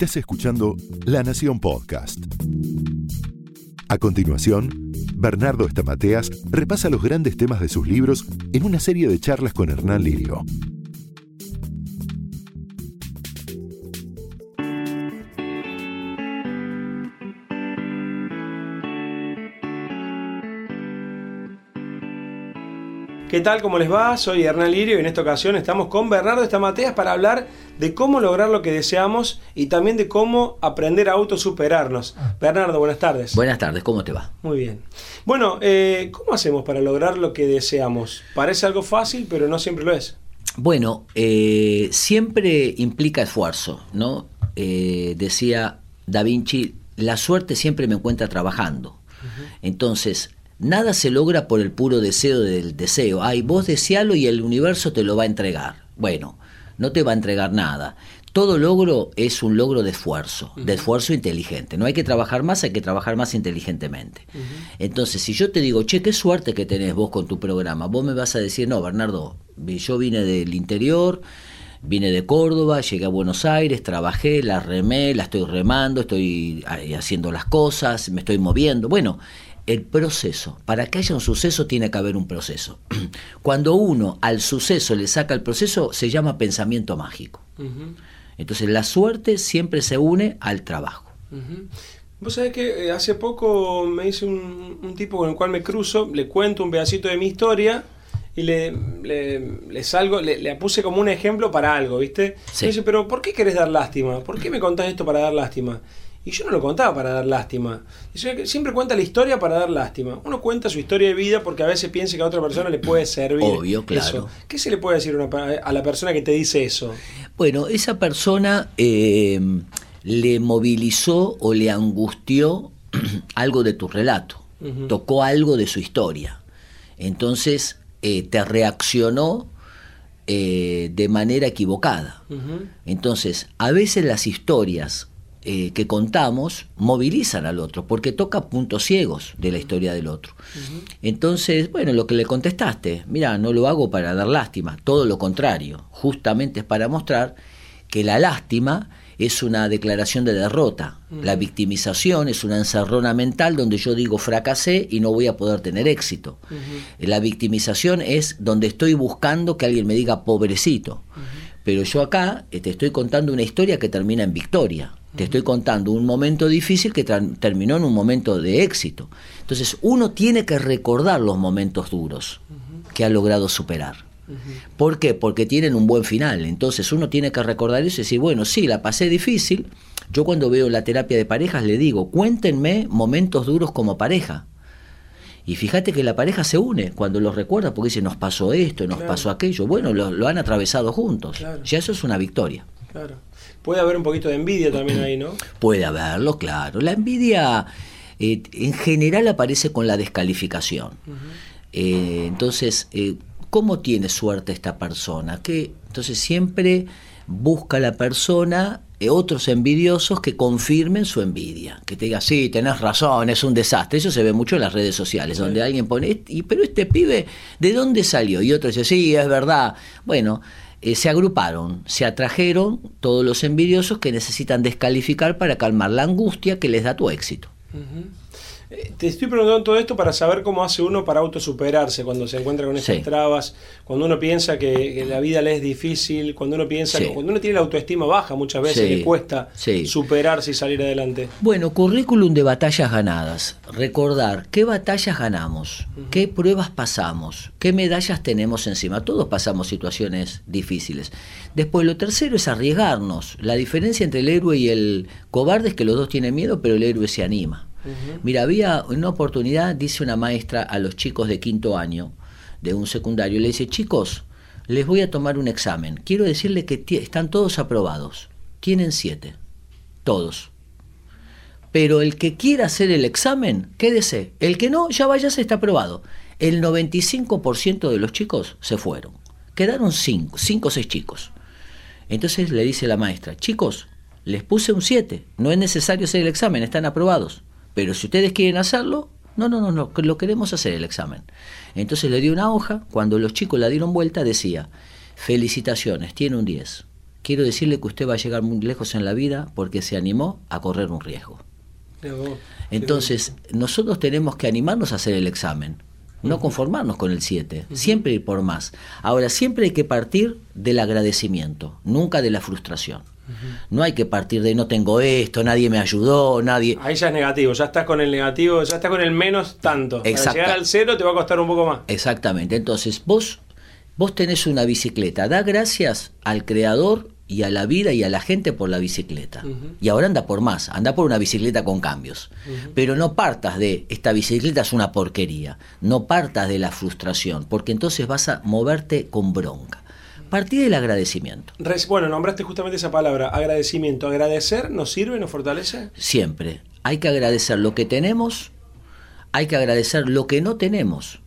Estás escuchando La Nación Podcast. A continuación, Bernardo Estamateas repasa los grandes temas de sus libros en una serie de charlas con Hernán Lirio. ¿Qué tal? ¿Cómo les va? Soy Hernán Lirio y en esta ocasión estamos con Bernardo Estamateas para hablar de cómo lograr lo que deseamos y también de cómo aprender a autosuperarnos. Bernardo, buenas tardes. Buenas tardes, ¿cómo te va? Muy bien. Bueno, eh, ¿cómo hacemos para lograr lo que deseamos? Parece algo fácil, pero no siempre lo es. Bueno, eh, siempre implica esfuerzo, ¿no? Eh, decía Da Vinci, la suerte siempre me encuentra trabajando. Entonces, Nada se logra por el puro deseo del deseo. Ay, vos desealo y el universo te lo va a entregar. Bueno, no te va a entregar nada. Todo logro es un logro de esfuerzo, de esfuerzo inteligente. No hay que trabajar más, hay que trabajar más inteligentemente. Entonces, si yo te digo, che, qué suerte que tenés vos con tu programa, vos me vas a decir, no, Bernardo, yo vine del interior, vine de Córdoba, llegué a Buenos Aires, trabajé, la remé, la estoy remando, estoy haciendo las cosas, me estoy moviendo. Bueno, el proceso. Para que haya un suceso tiene que haber un proceso. Cuando uno al suceso le saca el proceso, se llama pensamiento mágico. Entonces la suerte siempre se une al trabajo. Vos sabés que eh, hace poco me dice un, tipo con el cual me cruzo, le cuento un pedacito de mi historia y le, le, salgo, le, puse como un ejemplo para algo, ¿viste? Sí. Me dice, pero ¿por qué querés dar lástima? ¿Por qué me contás esto para dar lástima? Y yo no lo contaba para dar lástima. Siempre cuenta la historia para dar lástima. Uno cuenta su historia de vida porque a veces piensa que a otra persona le puede servir. Obvio, claro. ¿Qué se le puede decir a la persona que te dice eso? Bueno, esa persona eh, le movilizó o le angustió algo de tu relato. Tocó algo de su historia. Entonces eh, te reaccionó eh, de manera equivocada. Entonces, a veces las historias eh, que contamos movilizan al otro, porque toca puntos ciegos de la historia del otro. Entonces, bueno, lo que le contestaste, mira, no lo hago para dar lástima, todo lo contrario, justamente es para mostrar que la lástima es una declaración de derrota, la victimización es una encerrona mental donde yo digo fracasé y no voy a poder tener éxito. La victimización es donde estoy buscando que alguien me diga pobrecito. Pero yo acá eh, te estoy contando una historia que termina en victoria. Te estoy contando un momento difícil que terminó en un momento de éxito. Entonces uno tiene que recordar los momentos duros que ha logrado superar. ¿Por qué? Porque tienen un buen final. Entonces uno tiene que recordar eso y decir, bueno, sí, la pasé difícil. Yo cuando veo la terapia de parejas le digo, cuéntenme momentos duros como pareja. Y fíjate que la pareja se une cuando los recuerda porque dice, nos pasó esto, nos pasó aquello. Bueno, lo, han atravesado juntos. Ya eso es una victoria. Claro. Puede haber un poquito de envidia también ahí, ¿no? Puede haberlo, claro. La envidia eh, en general aparece con la descalificación. Eh, entonces, eh, ¿cómo tiene suerte esta persona? Que entonces siempre busca la persona otros envidiosos que confirmen su envidia, que te diga, sí, tenés razón, es un desastre. Eso se ve mucho en las redes sociales, donde alguien pone, y, pero este pibe, ¿de dónde salió? Y otro dice, sí, es verdad. Bueno, eh, se agruparon, se atrajeron todos los envidiosos que necesitan descalificar para calmar la angustia que les da tu éxito. Te estoy preguntando todo esto para saber cómo hace uno para autosuperarse cuando se encuentra con estas trabas, cuando uno piensa que, la vida le es difícil, cuando uno piensa que cuando uno tiene la autoestima baja muchas veces le cuesta superarse y salir adelante. Bueno, currículum de batallas ganadas. Recordar qué batallas ganamos, qué pruebas pasamos, qué medallas tenemos encima. Todos pasamos situaciones difíciles. Después lo tercero es arriesgarnos. La diferencia entre el héroe y el cobarde es que los dos tienen miedo, pero el héroe se anima. Mira, había una oportunidad, dice una maestra a los chicos de quinto año de un secundario, le dice, chicos, les voy a tomar un examen. Quiero decirles que están todos aprobados. Tienen siete. Todos. Pero el que quiera hacer el examen, quédese. El que no, ya vaya, se está aprobado. El 95% de los chicos se fueron. Quedaron cinco, cinco o seis chicos. Entonces le dice la maestra, chicos, les puse un 7, no es necesario hacer el examen, están aprobados. Pero si ustedes quieren hacerlo, no, no, no, no, lo queremos hacer el examen. Entonces le di una hoja, cuando los chicos la dieron vuelta decía, felicitaciones, tiene un 10. quiero decirle que usted va a llegar muy lejos en la vida porque se animó a correr un riesgo. Entonces, nosotros tenemos que animarnos a hacer el examen, no conformarnos con el 7, siempre ir por más. Ahora, siempre hay que partir del agradecimiento, nunca de la frustración. No hay que partir de no tengo esto, nadie me ayudó, nadie. Ahí ya es negativo, ya estás con el negativo, ya estás con el menos tanto. Para llegar al cero te va a costar un poco más. Exactamente. Entonces, vos, vos tenés una bicicleta, da gracias al creador y a la vida y a la gente por la bicicleta. Y ahora anda por más, anda por una bicicleta con cambios. Pero no partas de esta bicicleta es una porquería, no partas de la frustración, porque entonces vas a moverte con bronca. Partí del agradecimiento. Bueno, nombraste justamente esa palabra, agradecimiento. ¿Agradecer nos sirve, nos fortalece? Siempre. Hay que agradecer lo que tenemos, hay que agradecer lo que no tenemos.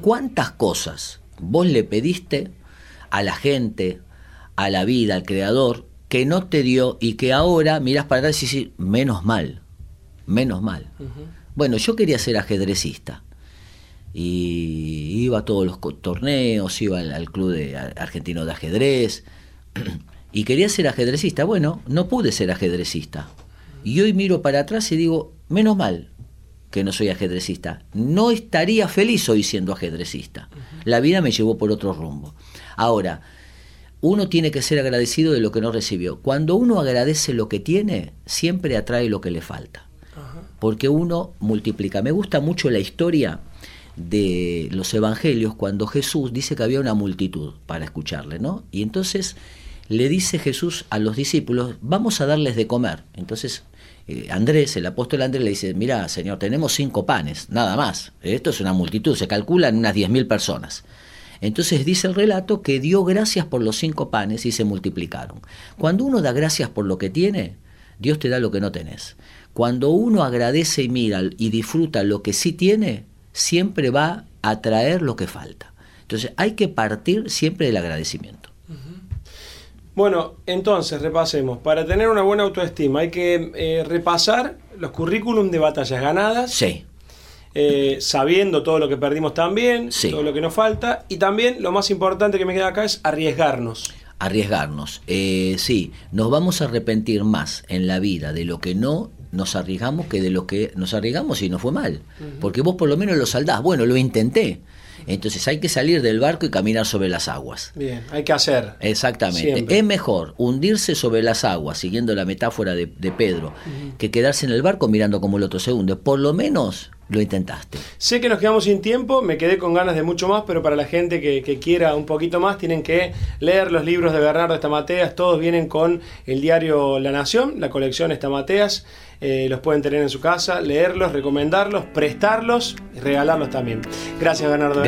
¿Cuántas cosas vos le pediste a la gente, a la vida, al creador, que no te dio y que ahora miras para atrás y dices, menos mal, menos mal. Bueno, yo quería ser ajedrecista y iba a todos los torneos, iba al, club de, argentino de ajedrez y quería ser ajedrecista. Bueno, no pude ser ajedrecista. Y hoy miro para atrás y digo, menos mal que no soy ajedrecista. No estaría feliz hoy siendo ajedrecista. La vida me llevó por otro rumbo. Ahora, uno tiene que ser agradecido de lo que no recibió. Cuando uno agradece lo que tiene, siempre atrae lo que le falta. Porque uno multiplica. Me gusta mucho la historia de los evangelios cuando Jesús dice que había una multitud para escucharle, ¿no? Y entonces le dice Jesús a los discípulos, vamos a darles de comer. Entonces eh, Andrés, el apóstol Andrés, le dice, mira, Señor, tenemos cinco panes, nada más. Esto es una multitud, se calcula en unas diez mil personas. Entonces dice el relato que dio gracias por los cinco panes y se multiplicaron. Cuando uno da gracias por lo que tiene, Dios te da lo que no tenés. Cuando uno agradece y mira y disfruta lo que sí tiene, siempre va a traer lo que falta. Entonces hay que partir siempre del agradecimiento. Bueno, entonces repasemos. Para tener una buena autoestima hay que eh, repasar los currículum de batallas ganadas. Sí. Eh, sabiendo todo lo que perdimos también, todo lo que nos falta, y también lo más importante que me queda acá es arriesgarnos. Arriesgarnos, eh, sí, nos vamos a arrepentir más en la vida de lo que no nos arriesgamos que de lo que nos arriesgamos y no fue mal, porque vos por lo menos lo saldás, bueno, lo intenté, entonces hay que salir del barco y caminar sobre las aguas. Bien, hay que hacer. Exactamente. Es mejor hundirse sobre las aguas, siguiendo la metáfora de, Pedro, que quedarse en el barco mirando como el otro se hunde. Por lo menos lo intentaste. Sé que nos quedamos sin tiempo, me quedé con ganas de mucho más, pero para la gente que, quiera un poquito más, tienen que leer los libros de Bernardo Estamateas, todos vienen con el diario La Nación, la colección Estamateas, eh, los pueden tener en su casa, leerlos, recomendarlos, prestarlos y regalarlos también. Gracias Bernardo.